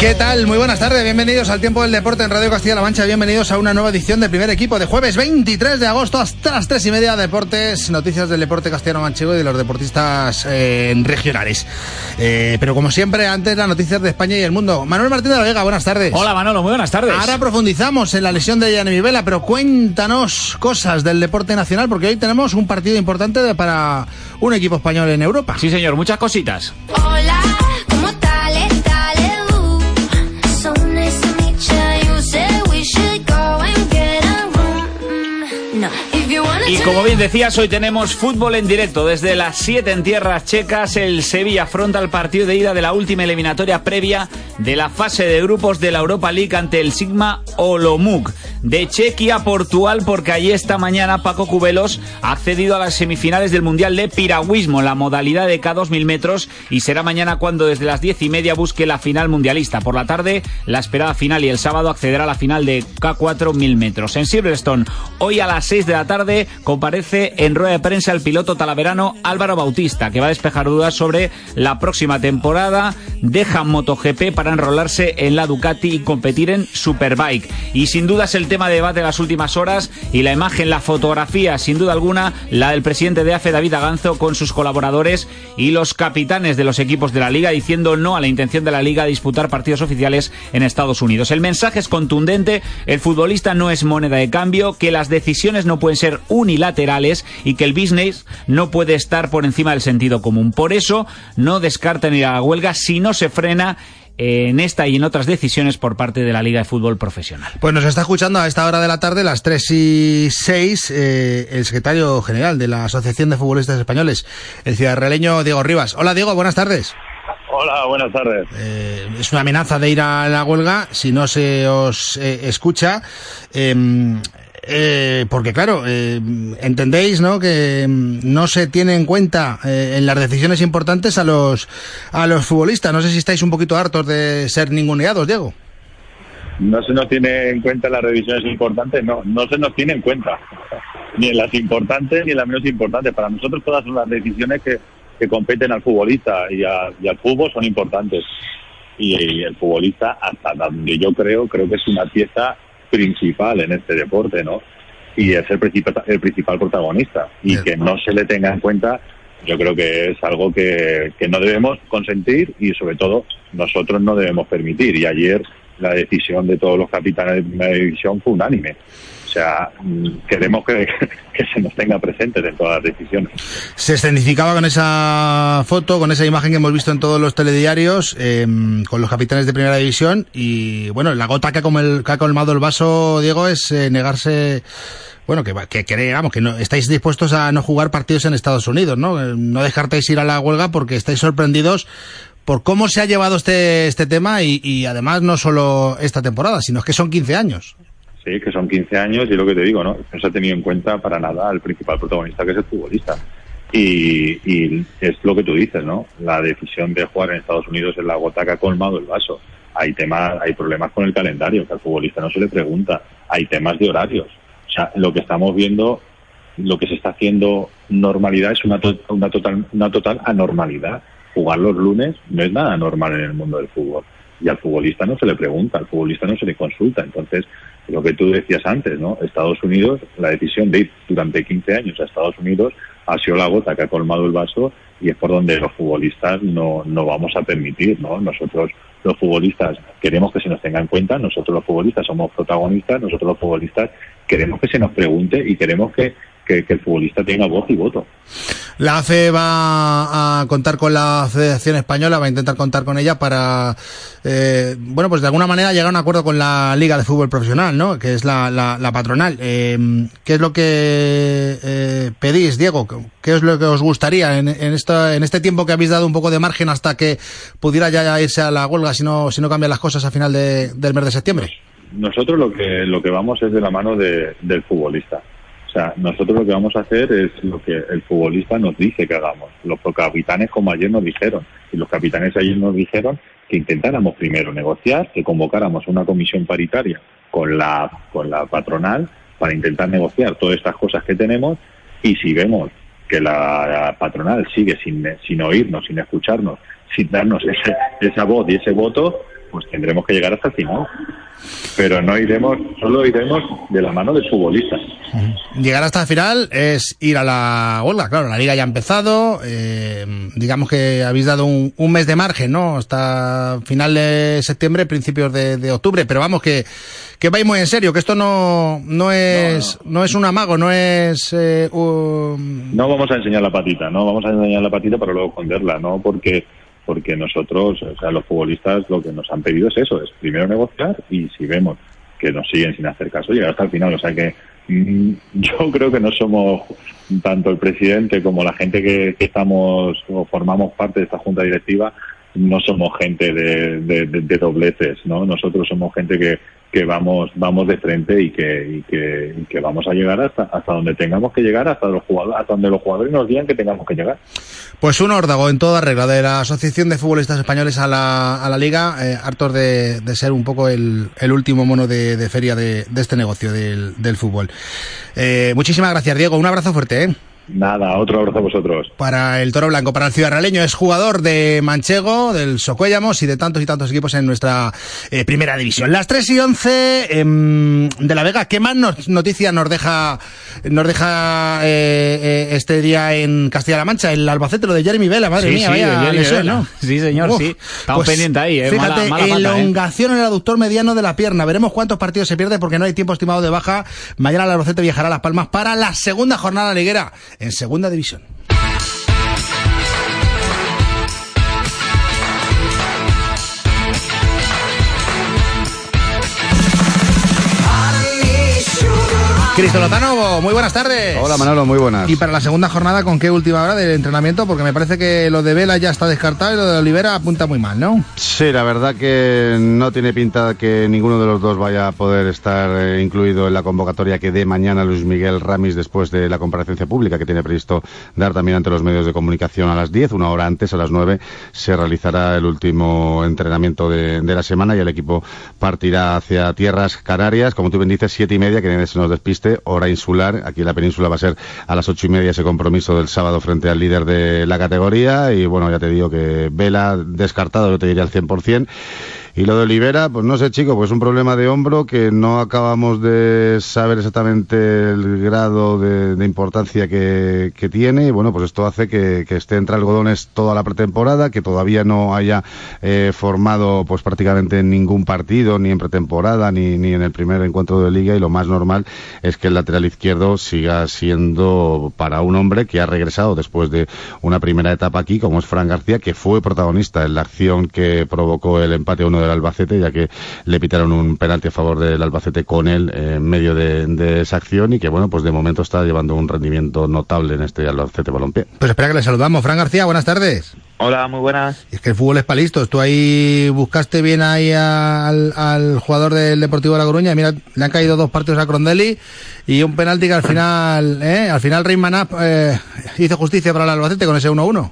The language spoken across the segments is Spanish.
¿Qué tal? Muy buenas tardes, bienvenidos al Tiempo del Deporte en Radio Castilla-La Mancha, bienvenidos a una nueva edición de primer equipo de jueves 23 de agosto hasta las 3 y media, deportes, noticias del deporte castellano-manchego y de los deportistas eh, regionales. Eh, pero como siempre, antes las noticias de España y el mundo. Manuel Martín de la Vega, buenas tardes. Hola Manolo, muy buenas tardes. Ahora profundizamos en la lesión de Yanemi Vela, pero cuéntanos cosas del deporte nacional, porque hoy tenemos un partido importante de- para un equipo español en Europa. Sí señor, muchas cositas. Hola, Y como bien decías, hoy tenemos fútbol en directo. Desde las 7 en tierras checas, el Sevilla afronta el partido de ida de la última eliminatoria previa de la fase de grupos de la Europa League ante el Sigma Olomouc. De Chequia a Portugal, porque allí esta mañana Paco Cubelos ha accedido a las semifinales del Mundial de Piragüismo, la modalidad de K2000 metros, y será mañana cuando desde las 10 y media busque la final mundialista. Por la tarde, la esperada final y el sábado accederá a la final de K4000 metros. En Silverstone, hoy a las 6 de la tarde, comparece en rueda de prensa el piloto talaverano Álvaro Bautista, que va a despejar dudas sobre la próxima temporada. Deja MotoGP para enrolarse en la Ducati y competir en Superbike. Y sin duda es el tema de debate de las últimas horas y la imagen, la fotografía, sin duda alguna, la del presidente de AFE, David Aganzo, con sus colaboradores y los capitanes de los equipos de la liga diciendo no a la intención de la liga de disputar partidos oficiales en Estados Unidos. El mensaje es contundente, el futbolista no es moneda de cambio, que las decisiones no pueden ser unilaterales y que el business no puede estar por encima del sentido común. Por eso no descartan ir a la huelga si no se frena en esta y en otras decisiones por parte de la Liga de Fútbol Profesional. Pues nos está escuchando a esta hora de la tarde, las 3 y 6, eh, el secretario general de la Asociación de Futbolistas Españoles, el ciudadraleño Diego Rivas. Hola Diego, buenas tardes. Hola, buenas tardes. Eh, es una amenaza de ir a la huelga si no se os eh, escucha. Eh, eh, porque claro, eh, entendéis, ¿no? Que mm, no se tiene en cuenta eh, en las decisiones importantes a los a los futbolistas. No sé si estáis un poquito hartos de ser ninguneados, Diego. No se nos tiene en cuenta en las revisiones importantes, no, no se nos tiene en cuenta. Ni en las importantes ni en las menos importantes. Para nosotros todas son las decisiones que, que competen al futbolista y al fútbol son importantes. Y, y el futbolista, hasta donde yo creo, creo que es una pieza principal en este deporte, ¿no? Y es el principal, el principal protagonista. Y Bien. que no se le tenga en cuenta, yo creo que es algo que, que no debemos consentir y sobre todo nosotros no debemos permitir. Y ayer la decisión de todos los capitanes de primera división fue unánime. O sea, mm, queremos que, que se nos tenga presentes en todas las decisiones. Se escenificaba con esa foto, con esa imagen que hemos visto en todos los telediarios, eh, con los capitanes de primera división. Y bueno, la gota que ha, comel- que ha colmado el vaso, Diego, es eh, negarse. Bueno, que, que, que que no, estáis dispuestos a no jugar partidos en Estados Unidos, ¿no? Eh, No dejarteis ir a la huelga porque estáis sorprendidos por cómo se ha llevado este, este tema y, además no solo esta temporada, sino que son 15 años. Sí, que son 15 años y lo que te digo, ¿no? No se ha tenido en cuenta para nada el principal protagonista que es el futbolista. Y, y es lo que tú dices, ¿no? La decisión de jugar en Estados Unidos es la gota que ha colmado el vaso. Hay temas, hay problemas con el calendario, que al futbolista no se le pregunta. Hay temas de horarios. O sea, lo que estamos viendo, lo que se está haciendo normalidad es una, to- una, total, una total anormalidad. Jugar los lunes no es nada normal en el mundo del fútbol. Y al futbolista no se le pregunta, al futbolista no se le consulta. Entonces, lo que tú decías antes, ¿no? Estados Unidos, la decisión de ir durante 15 años a Estados Unidos ha sido la gota que ha colmado el vaso y es por donde los futbolistas no, no vamos a permitir, ¿no? Nosotros, los futbolistas, queremos que se nos tenga en cuenta, nosotros los futbolistas somos protagonistas, nosotros los futbolistas queremos que se nos pregunte y queremos que, que, que el futbolista tenga voz y voto. La AFE va a contar con la Federación Española, va a intentar contar con ella para, eh, bueno, pues de alguna manera llegar a un acuerdo con la Liga de Fútbol Profesional, ¿no? Que es la, la, la patronal. Eh, ¿Qué es lo que eh, pedís, Diego? ¿Qué es lo que os gustaría en, en, esta, en este tiempo que habéis dado un poco de margen hasta que pudiera ya irse a la huelga si no, si no cambian las cosas a final de, del mes de septiembre? Nosotros lo que, lo que vamos es de la mano de, del futbolista. O sea, nosotros lo que vamos a hacer es lo que el futbolista nos dice que hagamos. Los capitanes, como ayer nos dijeron, y los capitanes ayer nos dijeron que intentáramos primero negociar, que convocáramos una comisión paritaria con la, con la patronal para intentar negociar todas estas cosas que tenemos y si vemos que la patronal sigue sin, sin oírnos, sin escucharnos, sin darnos ese, esa voz y ese voto, pues tendremos que llegar hasta el final. Pero no iremos, solo iremos de la mano del futbolista. Llegar hasta el final es ir a la huelga. Claro, la liga ya ha empezado. Eh, digamos que habéis dado un, un, mes de margen, ¿no? Hasta final de septiembre, principios de, de octubre. Pero vamos, que, que vais muy en serio, que esto no, no es, no, no. no es un amago, no es. Eh, un... No vamos a enseñar la patita, no vamos a enseñar la patita para luego esconderla, ¿no? Porque porque nosotros, o sea, los futbolistas lo que nos han pedido es eso, es primero negociar y si vemos que nos siguen sin hacer caso, llegar hasta el final. O sea que mmm, yo creo que no somos tanto el presidente como la gente que, que estamos o formamos parte de esta junta directiva, no somos gente de, de, de, de dobleces, ¿no? Nosotros somos gente que, que vamos vamos de frente y que, que, vamos a llegar hasta hasta donde tengamos que llegar hasta los jugadores hasta donde los jugadores nos digan que tengamos que llegar. Pues un órdago en toda regla de la asociación de futbolistas españoles a la, a la liga eh, hartos de, de, ser un poco el, el último mono de, de feria de, de, este negocio del, del fútbol. Eh, muchísimas gracias Diego. Un abrazo fuerte ¿eh? Nada, otro abrazo a vosotros. Para el Toro Blanco, para el Ciudad Realeño, es jugador de Manchego, del Socuéllamos y de tantos y tantos equipos en nuestra eh, primera división. Las 3 y 11 eh, de La Vega, ¿qué más nos, noticias nos deja, nos deja eh, este día en Castilla-La Mancha? El Albacete, lo de Jeremy Vela, madre sí, mía, sí, vaya Jeremy lesión, Vela. ¿no? Sí, señor, Uf, sí. Estamos pues, pendientes ahí, eh. Fíjate, mala, mala elongación en el aductor mediano de la pierna. Veremos cuántos partidos se pierde porque no hay tiempo estimado de baja. Mañana el Albacete viajará a Las Palmas para la segunda jornada liguera en segunda división. Cristo Lozano, muy buenas tardes. Hola Manolo, muy buenas. Y para la segunda jornada, ¿con qué última hora del entrenamiento? Porque me parece que lo de Vela ya está descartado y lo de Olivera apunta muy mal, ¿no? Sí, la verdad que no tiene pinta que ninguno de los dos vaya a poder estar eh, incluido en la convocatoria que dé mañana Luis Miguel Ramis después de la comparecencia pública que tiene previsto dar también ante los medios de comunicación a las 10, una hora antes, a las 9, se realizará el último entrenamiento de, de la semana y el equipo partirá hacia tierras canarias, como tú bien dices, siete y media, que se nos despiste hora insular. Aquí en la península va a ser a las ocho y media ese compromiso del sábado frente al líder de la categoría. Y bueno, ya te digo que Vela descartado, yo te diría al 100%. Y lo de Olivera, pues no sé, chico, pues un problema de hombro que no acabamos de saber exactamente el grado de, de importancia que, tiene. Y bueno, pues esto hace que, esté entre algodones toda la pretemporada, que todavía no haya eh, formado pues prácticamente ningún partido, ni en pretemporada, ni, ni en el primer encuentro de liga. Y lo más normal es que el lateral izquierdo siga siendo para un hombre que ha regresado después de una primera etapa aquí, como es Fran García, que fue protagonista en la acción que provocó el empate 1 del Albacete, ya que le pitaron un penalti a favor del Albacete con él eh, en medio de, de, esa acción y que, bueno, pues de momento está llevando un rendimiento notable en este Albacete Balompié. Pues espera que le saludamos. Fran García, buenas tardes. Hola, muy buenas. Es que el fútbol es para listos. Tú ahí buscaste bien ahí al, al jugador del Deportivo de La Coruña. Mira, le han caído dos partidos a Crondelli y un penalti que al final, ¿eh? al final Rey Manap eh, hizo justicia para el Albacete con ese 1-1.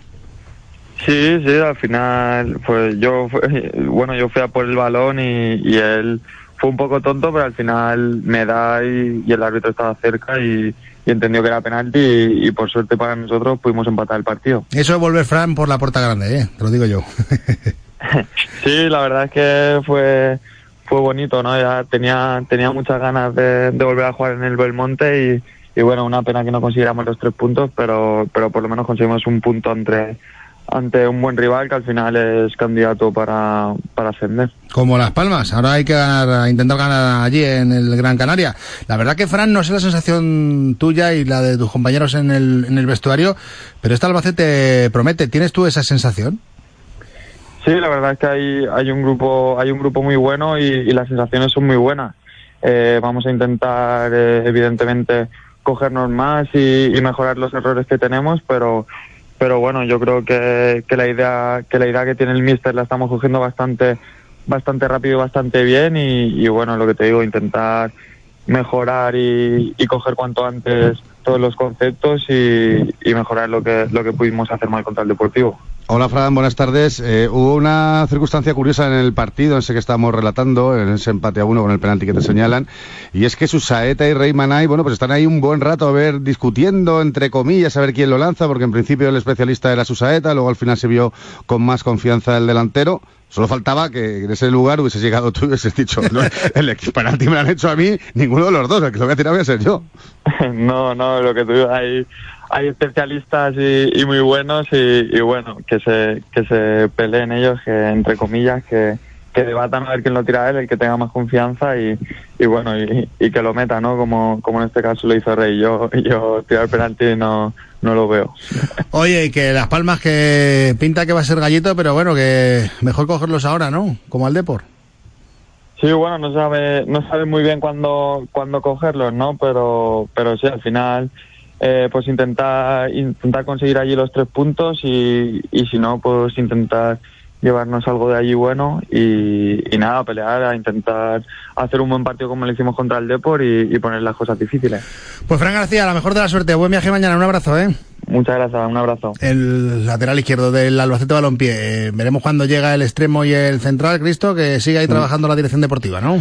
Sí, sí, al final, pues yo, bueno, yo fui a por el balón y, y él fue un poco tonto, pero al final me da y, y el árbitro estaba cerca y, y, entendió que era penalti y, y, por suerte para nosotros pudimos empatar el partido. Eso es volver Fran por la puerta grande, ¿eh? te lo digo yo. sí, la verdad es que fue fue bonito, ¿no? Ya tenía tenía muchas ganas de, de volver a jugar en el Belmonte y, y bueno, una pena que no consiguiéramos los tres puntos, pero pero por lo menos conseguimos un punto entre ante un buen rival que al final es candidato para, para ascender. Como Las Palmas, ahora hay que ganar, intentar ganar allí en el Gran Canaria. La verdad que, Fran, no sé la sensación tuya y la de tus compañeros en el, en el vestuario, pero este Albacete promete. ¿Tienes tú esa sensación? Sí, la verdad es que hay, hay un grupo hay un grupo muy bueno y, y las sensaciones son muy buenas. Eh, vamos a intentar, eh, evidentemente, cogernos más y, y mejorar los errores que tenemos, pero pero bueno, yo creo que, que la idea que la idea que tiene el míster la estamos cogiendo bastante bastante rápido y bastante bien y, bueno, lo que te digo, intentar mejorar y, y coger cuanto antes todos los conceptos y, y mejorar lo que lo que pudimos hacer mal contra el Deportivo. Hola Fran, buenas tardes. Eh, hubo una circunstancia curiosa en el partido, en ese que estábamos relatando, en ese empate a uno con el penalti que te señalan, y es que Susaeta y Rey Manay, bueno, pues están ahí un buen rato a ver, discutiendo, entre comillas, a ver quién lo lanza, porque en principio el especialista era Susaeta, luego al final se vio con más confianza el delantero. Solo faltaba que en ese lugar hubiese llegado tú y hubieses dicho, no, el penalti me lo han hecho a mí, ninguno de los dos, el que lo voy a tirar voy a ser yo. no, no, lo que tú hay hay especialistas y, y muy buenos y, y, bueno, que se, que se peleen ellos, que entre comillas, que, que debatan a ver quién lo tira a él, el que tenga más confianza y, y bueno, y, y, que lo meta, ¿no? Como, como en este caso lo hizo Rey. Yo, yo tirar penalti no, no lo veo. Oye, y que Las Palmas que pinta que va a ser gallito, pero bueno, que mejor cogerlos ahora, ¿no? Como al Depor. Sí, bueno, no sabe, no sabe muy bien cuándo, cuándo cogerlos, ¿no? Pero, pero sí, al final eh, pues intentar intentar conseguir allí los tres puntos y, y si no pues intentar llevarnos algo de allí bueno y, y, nada, pelear, a intentar hacer un buen partido como lo hicimos contra el Depor y, y, poner las cosas difíciles. Pues Fran García, la mejor de la suerte, buen viaje mañana, un abrazo, ¿eh? Muchas gracias, un abrazo. El lateral izquierdo del Albacete Balompié, eh, veremos cuándo llega el extremo y el central, Cristo, que sigue ahí trabajando la dirección deportiva, ¿no?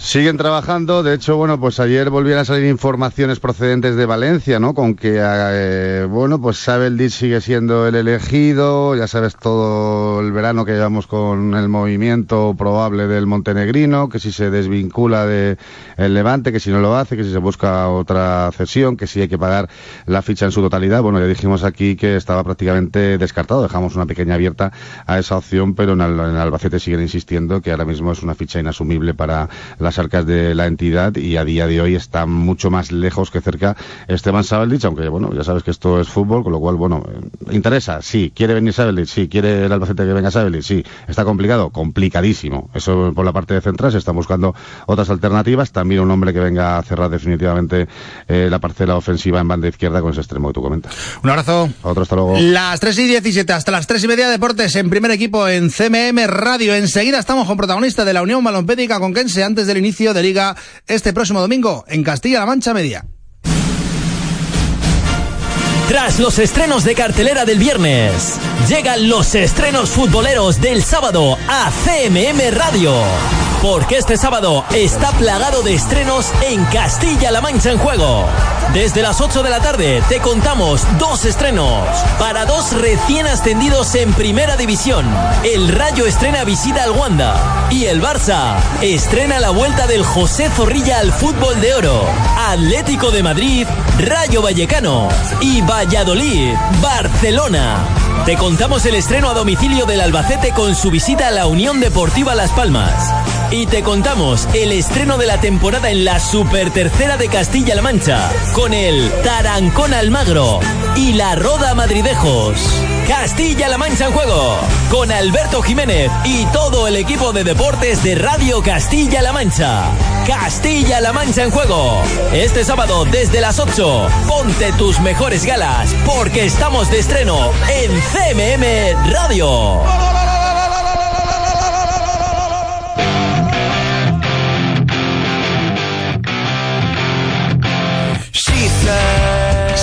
Siguen trabajando, de hecho, bueno, pues ayer volvieron a salir informaciones procedentes de Valencia, ¿no? Con que, eh, bueno, pues Sabeldic sigue siendo el elegido, ya sabes todo el verano que llevamos con el movimiento probable del montenegrino, que si se desvincula de el Levante, que si no lo hace, que si se busca otra cesión, que si hay que pagar la ficha en su totalidad. Bueno, ya dijimos aquí que estaba prácticamente descartado, dejamos una pequeña abierta a esa opción, pero en, en Albacete siguen insistiendo que ahora mismo es una ficha inasumible para la las arcas de la entidad y a día de hoy está mucho más lejos que cerca Esteban Sabeldich, aunque bueno, ya sabes que esto es fútbol, con lo cual, bueno, eh, interesa, sí, quiere venir Sabeldich, sí, quiere el Albacete que venga Sabeldich, sí, está complicado, complicadísimo. Eso por la parte de central, se están buscando otras alternativas, también un hombre que venga a cerrar definitivamente eh, la parcela ofensiva en banda izquierda con ese extremo que tú comentas. Un abrazo. Otro hasta luego. Las 3 y 17 hasta las 3 y media deportes en primer equipo en CMM Radio. Enseguida estamos con protagonista de la Unión Balompédica con Kense antes del inicio de liga este próximo domingo en Castilla-La Mancha Media. Tras los estrenos de cartelera del viernes, llegan los estrenos futboleros del sábado a CMM Radio. Porque este sábado está plagado de estrenos en Castilla-La Mancha en juego. Desde las 8 de la tarde te contamos dos estrenos para dos recién ascendidos en Primera División. El Rayo estrena visita al Wanda y el Barça estrena la vuelta del José Zorrilla al fútbol de oro. Atlético de Madrid, Rayo Vallecano y Valladolid, Barcelona. Te contamos el estreno a domicilio del Albacete con su visita a la Unión Deportiva Las Palmas. Y te contamos el estreno de la temporada en la Super Tercera de Castilla-La Mancha con el Tarancón Almagro y la Roda Madridejos. Castilla-La Mancha en juego con Alberto Jiménez y todo el equipo de deportes de Radio Castilla-La Mancha. Castilla-La Mancha en juego. Este sábado desde las 8, ponte tus mejores galas porque estamos de estreno en CMM Radio.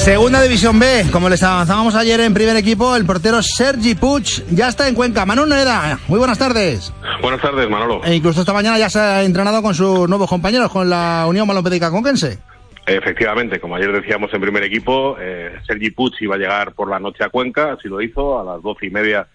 Segunda División B, como les avanzábamos ayer en primer equipo, el portero Sergi Puig ya está en Cuenca. Manuel Noeda, muy buenas tardes. Buenas tardes, Manolo. E incluso esta mañana ya se ha entrenado con sus nuevos compañeros, con la Unión Balompédica Conquense. Efectivamente, como ayer decíamos en primer equipo, eh, Sergi Puig iba a llegar por la noche a Cuenca, así lo hizo, a las doce y media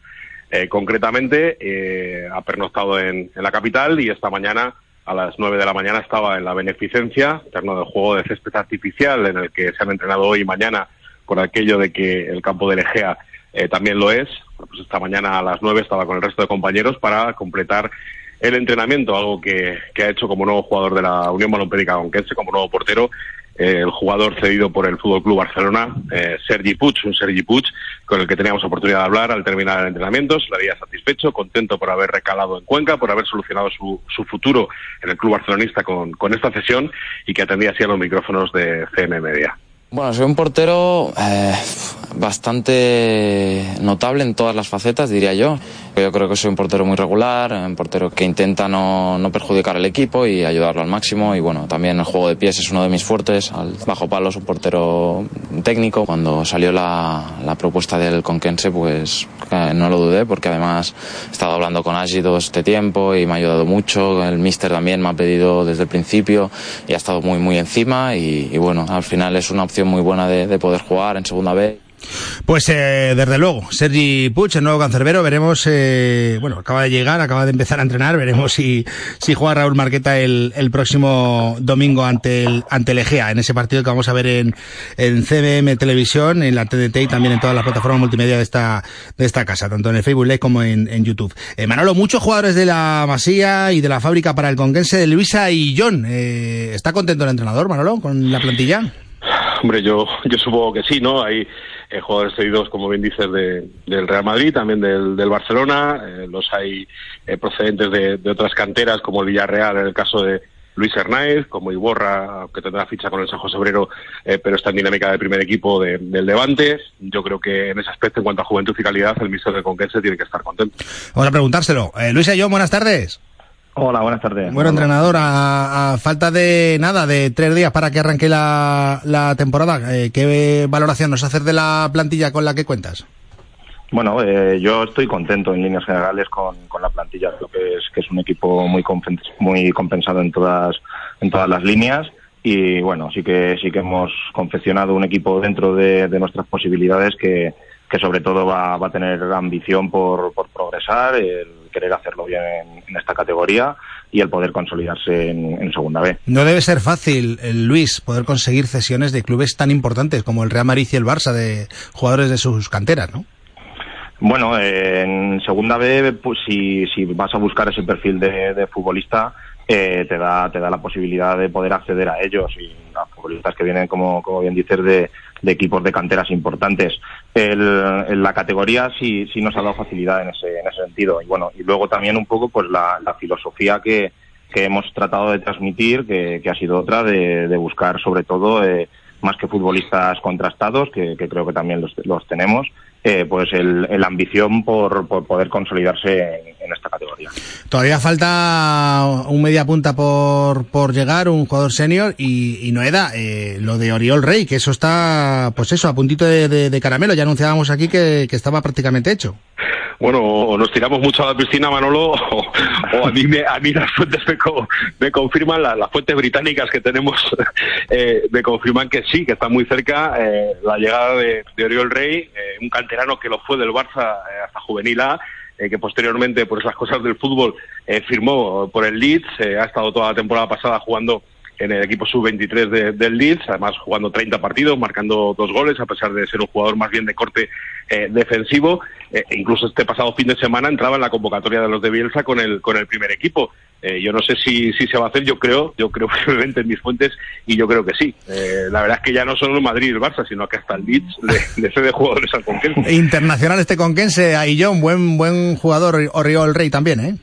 eh, concretamente, eh, ha pernoctado en, en la capital y esta mañana a las 9 de la mañana estaba en la Beneficencia, terreno de juego de césped artificial, en el que se han entrenado hoy y mañana por aquello de que el campo de Egea eh, también lo es. Pues esta mañana a las 9 estaba con el resto de compañeros para completar el entrenamiento, algo que, ha hecho como nuevo jugador de la Unión Balompédica Conquense, como nuevo portero, el jugador cedido por el Fútbol Club Barcelona, eh, Sergi Puig, un Sergi Puig con el que teníamos oportunidad de hablar al terminar el entrenamiento, se lo había satisfecho, contento por haber recalado en Cuenca, por haber solucionado su, su futuro en el club barcelonista con, esta cesión y que atendía así a los micrófonos de CM Media. Bueno, soy un portero eh, bastante notable en todas las facetas, diría yo. Yo creo que soy un portero muy regular, un portero que intenta no, no perjudicar al equipo y ayudarlo al máximo. Y bueno, también el juego de pies es uno de mis fuertes. Al bajo palos, un portero técnico. Cuando salió la, la propuesta del Conquense, pues eh, no lo dudé porque además he estado hablando con Agi todo este tiempo y me ha ayudado mucho. El míster también me ha pedido desde el principio y ha estado muy, muy encima. Y, y bueno, al final es una opción muy buena de, de poder jugar en segunda vez. Pues eh, desde luego, Sergi Puig, el nuevo cancerbero, veremos, eh, bueno, acaba de llegar, acaba de empezar a entrenar, veremos si, si juega Raúl Marqueta el, el próximo domingo ante el, ante el Egea, en ese partido que vamos a ver en, en CBM Televisión, en la TDT y también en todas las plataformas multimedia de esta, de esta casa, tanto en el Facebook Live como en, en YouTube. Eh, Manolo, muchos jugadores de la Masía y de la fábrica para el Conquense de Luisa y John, eh, ¿está contento el entrenador, Manolo, con la plantilla? Hombre, yo, yo supongo que sí, ¿no? Hay eh, jugadores cedidos, como bien dices, de, del Real Madrid, también del, del Barcelona, eh, los hay eh, procedentes de, de, otras canteras, como el Villarreal, en el caso de Luis Hernández, como Iborra, que tendrá ficha con el San José Obrero, eh, pero está en dinámica del primer equipo de, del Levante. Yo creo que en ese aspecto, en cuanto a juventud y calidad, el mister de Conquense tiene que estar contento. Vamos a preguntárselo. Luis y yo, buenas tardes. Hola, buenas tardes. Bueno, entrenador, a, a, falta de nada, de tres días para que arranque la, la temporada, eh, ¿qué valoración nos haces de la plantilla con la que cuentas? Bueno, eh, yo estoy contento en líneas generales con, con la plantilla. Creo que es, que es un equipo muy, muy compensado en todas, en todas las líneas. Y bueno, sí que, sí que hemos confeccionado un equipo dentro de, de nuestras posibilidades que, que sobre todo va, va a tener ambición por, por progresar, el querer hacerlo bien en, en, esta categoría y el poder consolidarse en, en, segunda B. No debe ser fácil, el Luis, poder conseguir cesiones de clubes tan importantes como el Real Madrid y el Barça, de jugadores de sus canteras, ¿no? Bueno, eh, en segunda B, pues si, si vas a buscar ese perfil de, de futbolista, eh, te da te da la posibilidad de poder acceder a ellos y a futbolistas que vienen, como, como bien dices, de, de equipos de canteras importantes. El, en la categoría sí, sí nos ha dado facilidad en ese, en ese sentido. Y bueno, y luego también un poco pues la, la filosofía que, que hemos tratado de transmitir, que, que ha sido otra, de, de buscar sobre todo, eh, más que futbolistas contrastados, que, que creo que también los, los tenemos, eh, pues el, ambición por, por, poder consolidarse en, esta categoría. Todavía falta un media punta por, por llegar, un jugador senior y, y Noeda, eh, lo de Oriol Rey, que eso está, pues eso, a puntito de caramelo. Ya anunciábamos aquí que, que, estaba prácticamente hecho. Bueno, o nos tiramos mucho a la piscina, Manolo, o, o a, mí me, a mí las fuentes me, co, me confirman, la, las fuentes británicas que tenemos eh, me confirman que sí, que está muy cerca eh, la llegada de, de Oriol Rey, eh, un canterano que lo fue del Barça eh, hasta juvenil A, eh, que posteriormente, por esas cosas del fútbol, eh, firmó por el Leeds, eh, ha estado toda la temporada pasada jugando en el equipo sub-23 de, del Leeds, además jugando 30 partidos, marcando dos goles, a pesar de ser un jugador más bien de corte eh, defensivo. Eh, incluso este pasado fin de semana entraba en la convocatoria de los de Bielsa con el, con el primer equipo. Eh, yo no sé si, si se va a hacer, yo creo, yo creo firmemente en mis fuentes y yo creo que sí. Eh, la verdad es que ya no solo el Madrid y el Barça, sino que hasta el Leeds le, le cede jugadores al Conquense. Internacional este Conquense, ahí John, buen, buen jugador, Oriol Rey también, ¿eh?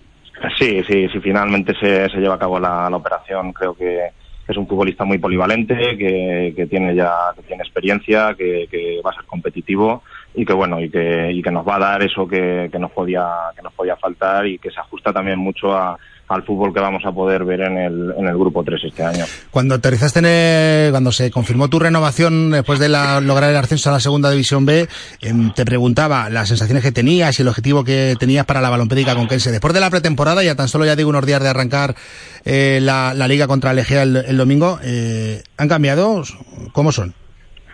Sí, sí, sí, finalmente se, se lleva a cabo la, la operación, creo que es un futbolista muy polivalente, que, que tiene ya que tiene experiencia, que, que, va a ser competitivo y que bueno y que, y que nos va a dar eso que, que nos podía que nos podía faltar y que se ajusta también mucho a, al fútbol que vamos a poder ver en el, en el grupo 3 este año. Cuando aterrizaste en el, cuando se confirmó tu renovación después de la, lograr el ascenso a la segunda división B, eh, te preguntaba las sensaciones que tenías y el objetivo que tenías para la balompédica conquense. Después de la pretemporada, ya tan solo ya digo unos días de arrancar eh, la, la, liga contra el Egea el, el domingo, eh, ¿han cambiado? ¿Cómo son?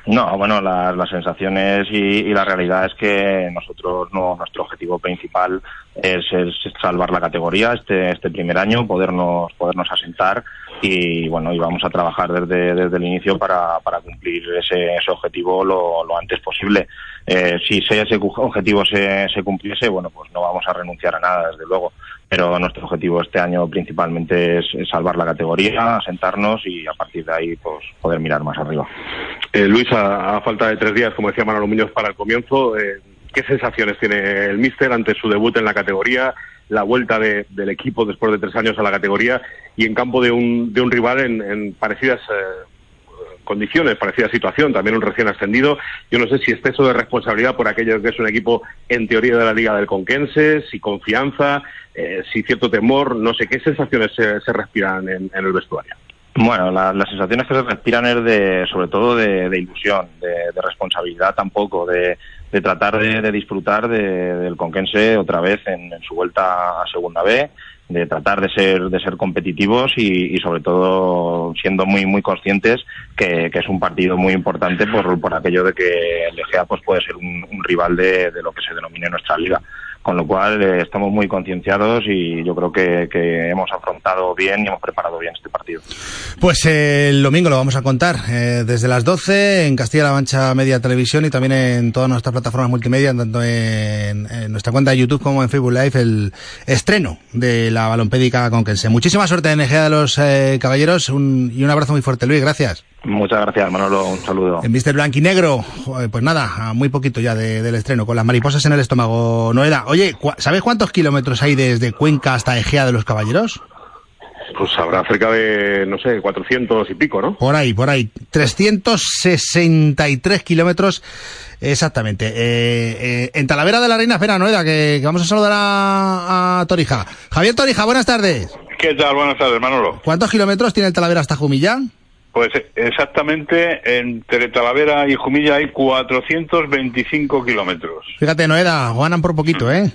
No, bueno, la, las sensaciones y, y, la realidad es que nosotros, no, nuestro objetivo principal es, salvar la categoría este, este primer año, podernos, podernos asentar y bueno, y vamos a trabajar desde, desde el inicio para, para cumplir ese, ese objetivo lo, lo antes posible. Eh, si ese objetivo se, se cumpliese, bueno, pues no vamos a renunciar a nada, desde luego. Pero nuestro objetivo este año principalmente es, salvar la categoría, sentarnos y a partir de ahí pues poder mirar más arriba. Eh, Luis, a, a falta de tres días, como decía Manolo Muñoz para el comienzo, eh, ¿qué sensaciones tiene el míster ante su debut en la categoría? la vuelta de- del equipo después de tres años a la categoría y en campo de un, de un rival en, en parecidas eh, condiciones, parecida situación, también un recién ascendido. Yo no sé si exceso de responsabilidad por aquello que es un equipo en teoría de la Liga del Conquense, si confianza, eh, si cierto temor, no sé qué sensaciones se, respiran en, en el vestuario. Bueno, la- las sensaciones que se respiran es de, sobre todo de, ilusión, de responsabilidad tampoco, de, de tratar de, de disfrutar de- del Conquense otra vez en, su vuelta a Segunda B, de tratar de ser, de ser competitivos y, sobre todo siendo muy, muy conscientes que, que es un partido muy importante por, por aquello de que el Egea pues puede ser un, rival de, de lo que se denomine nuestra liga. Con lo cual eh, estamos muy concienciados y yo creo que, que hemos afrontado bien y hemos preparado bien este partido. Pues eh, el domingo lo vamos a contar eh, desde las 12 en Castilla-La Mancha Media Televisión y también en todas nuestras plataformas multimedia, tanto en, nuestra cuenta de YouTube como en Facebook Live, el estreno de la balompédica conquense. Muchísima suerte en de los eh, Caballeros un- y un abrazo muy fuerte, Luis. Gracias. Muchas gracias, Manolo. Un saludo. En Mister Blanquinegro, pues nada, a muy poquito ya de- del estreno, con las mariposas en el estómago. Noeda, oye, ¿cu- ¿sabes cuántos kilómetros hay desde Cuenca hasta Egea de los Caballeros? Pues habrá cerca de, no sé, 400 y pico, ¿no? Por ahí, por ahí. 363 kilómetros exactamente. Eh, eh, en Talavera de la Reina, espera, Noeda, que, que vamos a saludar a, a Torija. Javier Torija, buenas tardes. ¿Qué tal? Buenas tardes, Manolo. ¿Cuántos kilómetros tiene el Talavera hasta Jumilla? Pues eh, exactamente entre Talavera y Jumilla hay 425 kilómetros. Fíjate, Noeda, ganan por poquito, ¿eh?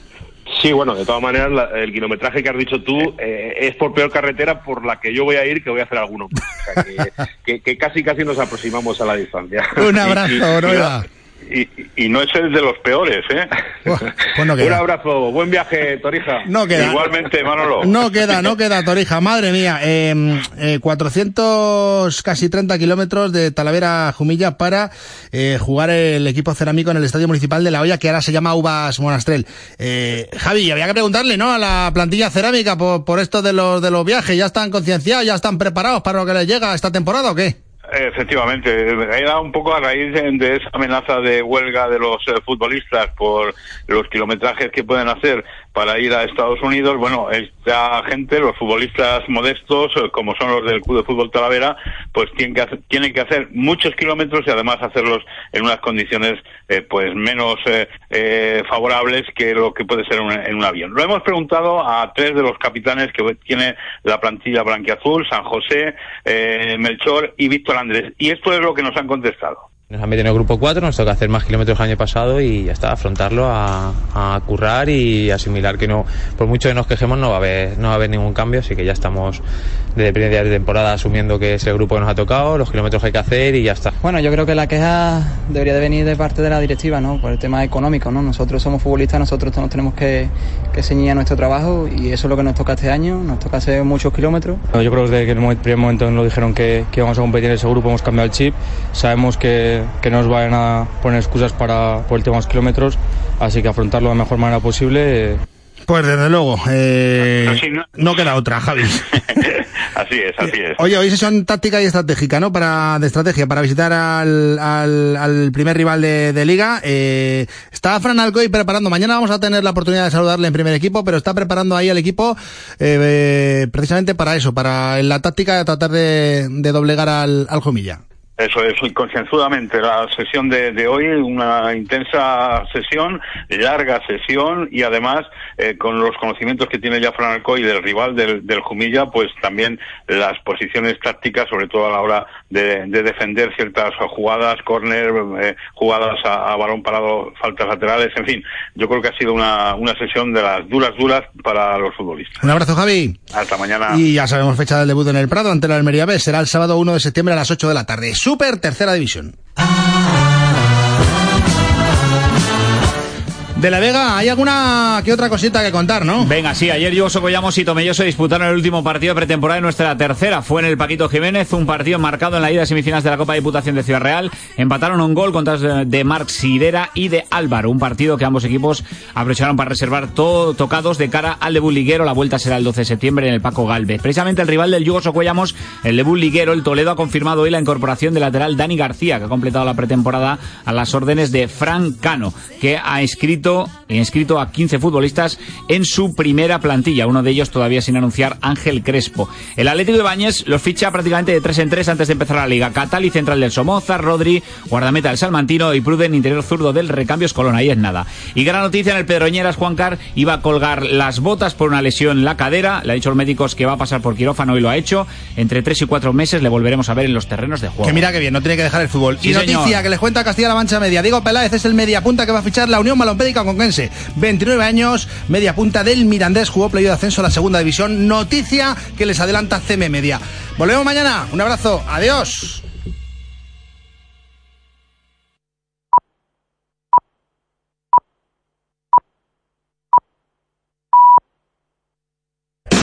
Sí, bueno, de todas maneras, la- el kilometraje que has dicho tú eh, es por peor carretera por la que yo voy a ir, que voy a hacer alguno. O sea, que, que- que casi casi nos aproximamos a la distancia. Un abrazo, Y- y- Noeda. Y, y no es el de los peores, ¿eh? Pues no Un abrazo, buen viaje, Torija. No queda. Igualmente, Manolo. No queda, no queda, Torija, madre mía. Eh, eh, 400, casi 30 kilómetros de Talavera a Jumilla para eh, jugar el equipo cerámico en el Estadio Municipal de La Hoya, que ahora se llama Uvas Monastrel. Eh, Javi, había que preguntarle, ¿no? A la plantilla cerámica por, por esto de los, de los viajes. ¿Ya están concienciados, ya están preparados para lo que les llega esta temporada o qué? Efectivamente, era un poco a raíz de, esa amenaza de huelga de los eh, futbolistas por los kilometrajes que pueden hacer para ir a Estados Unidos. Bueno, esta gente, los futbolistas modestos, eh, como son los del Club de Fútbol Talavera, pues tienen que hacer, tienen que hacer muchos kilómetros y además hacerlos en unas condiciones eh, pues menos eh, eh, favorables que lo que puede ser un- en un avión. Lo hemos preguntado a tres de los capitanes que tiene la plantilla blanquiazul, San José, eh, Melchor y Víctor Andrés. Y esto es lo que nos han contestado. Nos han metido en el grupo 4, nos toca hacer más kilómetros el año pasado y ya está, afrontarlo, a, a currar y asimilar que no, por mucho que nos quejemos, no va a haber, no va a haber ningún cambio, así que ya estamos desde primer día de temporada asumiendo que es el grupo que nos ha tocado, los kilómetros que hay que hacer y ya está. Bueno, yo creo que la queja debería de venir de parte de la directiva, ¿no? Por el tema económico, ¿no? Nosotros somos futbolistas, nosotros nos tenemos que, que ceñir a nuestro trabajo y eso es lo que nos toca este año, nos toca hacer muchos kilómetros. Yo creo que desde que en el primer momento nos dijeron que, que íbamos a competir en ese grupo hemos cambiado el chip. Sabemos que, que no nos vayan a poner excusas para, por el tema de los kilómetros, así que afrontarlo de la mejor manera posible. eh, Pues desde luego, eh, sí, ¿no? no queda otra, Javi. Así es, así es. Oye, hoy sesión táctica y estratégica, ¿no? Para, de estrategia, para visitar al, al, al primer rival de, de liga. Eh, está Fran Alcoy preparando, mañana vamos a tener la oportunidad de saludarle en primer equipo, pero está preparando ahí al equipo eh, eh, precisamente para eso, para en la táctica tratar de, de doblegar al, al Jumilla. Eso es, y concienzudamente. La sesión de, de hoy, una intensa sesión, larga sesión y además eh, con los conocimientos que tiene ya Fran Alcoy del rival del, del Jumilla, pues también las posiciones tácticas, sobre todo a la hora de, de defender ciertas jugadas, córner, eh, jugadas a, a balón parado, faltas laterales, en fin. Yo creo que ha sido una, una sesión de las duras, duras para los futbolistas. Un abrazo, Javi. Hasta mañana. Y ya sabemos fecha del debut en el Prado ante la Almería B. Será el sábado 1 de septiembre a las 8 de la tarde. Super tercera división. De la Vega, hay alguna que otra cosita que contar, ¿no? Venga, sí, ayer Yugo Socollamos y Tomelloso disputaron el último partido de pretemporada de nuestra tercera. Fue en el Paquito Jiménez, un partido marcado en la ida de semifinales de la Copa de Diputación de Ciudad Real. Empataron un gol contra de Marc Sidera y de Álvaro. Un partido que ambos equipos aprovecharon para reservar todo tocados de cara al debut liguero. La vuelta será el 12 de septiembre en el Paco Galvez. Precisamente el rival del Yugo Socuellamos, el debut liguero, el Toledo, ha confirmado hoy la incorporación del lateral Dani García, que ha completado la pretemporada a las órdenes de Fran Cano, que ha escrito, momento inscrito a 15 futbolistas en su primera plantilla, uno de ellos todavía sin anunciar Ángel Crespo. El Atlético de Bañes los ficha prácticamente de 3 en 3 antes de empezar la liga. Catali, central del Somoza, Rodri, guardameta del Salmantino y Pruden, interior zurdo del Recambios Colón. Ahí es nada. Y gran noticia en el Pedroñeras, Juan Car iba a colgar las botas por una lesión en la cadera. Le ha dicho a los médicos que va a pasar por quirófano y lo ha hecho. Entre 3 y 4 meses le volveremos a ver en los terrenos de juego. Que mira que bien, no tiene que dejar el fútbol. Sí, y noticia señor. que les cuenta Castilla-La Mancha Media. Diego Peláez es el media punta que va a fichar la Unión Malompédica Conquense. 29 años, media punta del Mirandés, jugó playo de ascenso a la segunda división. Noticia que les adelanta CM Media. Volvemos mañana. Un abrazo. Adiós.